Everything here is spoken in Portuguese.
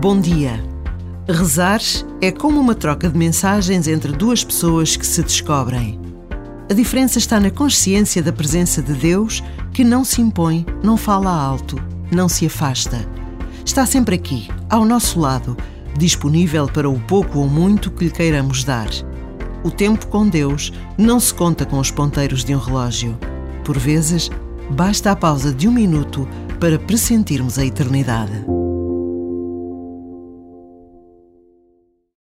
Bom dia. Rezar é como uma troca de mensagens entre duas pessoas que se descobrem. A diferença está na consciência da presença de Deus que não se impõe, não fala alto, não se afasta. Está sempre aqui, ao nosso lado, disponível para o pouco ou muito que lhe queiramos dar. O tempo com Deus não se conta com os ponteiros de um relógio. Por vezes, basta a pausa de um minuto para pressentirmos a eternidade.